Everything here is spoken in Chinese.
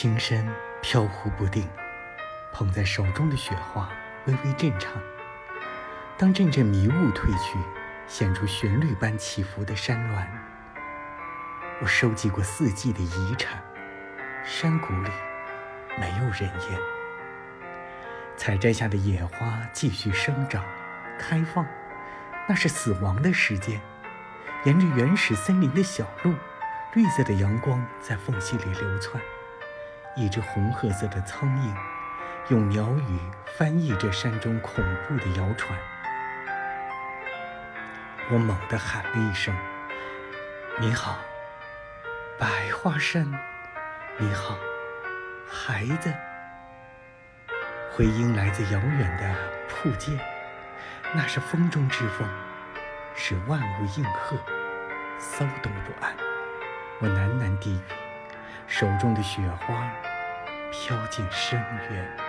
轻身飘忽不定，捧在手中的雪花微微震颤。当阵阵迷雾褪去，显出旋律般起伏的山峦。我收集过四季的遗产，山谷里没有人烟。采摘下的野花继续生长、开放，那是死亡的时间。沿着原始森林的小路，绿色的阳光在缝隙里流窜。一只红褐色的苍蝇用鸟语翻译着山中恐怖的谣传。我猛地喊了一声：“你好，百花山！你好，孩子！”回音来自遥远的瀑涧，那是风中之风，使万物应和，骚动不安。我喃喃低语，手中的雪花飘进深渊。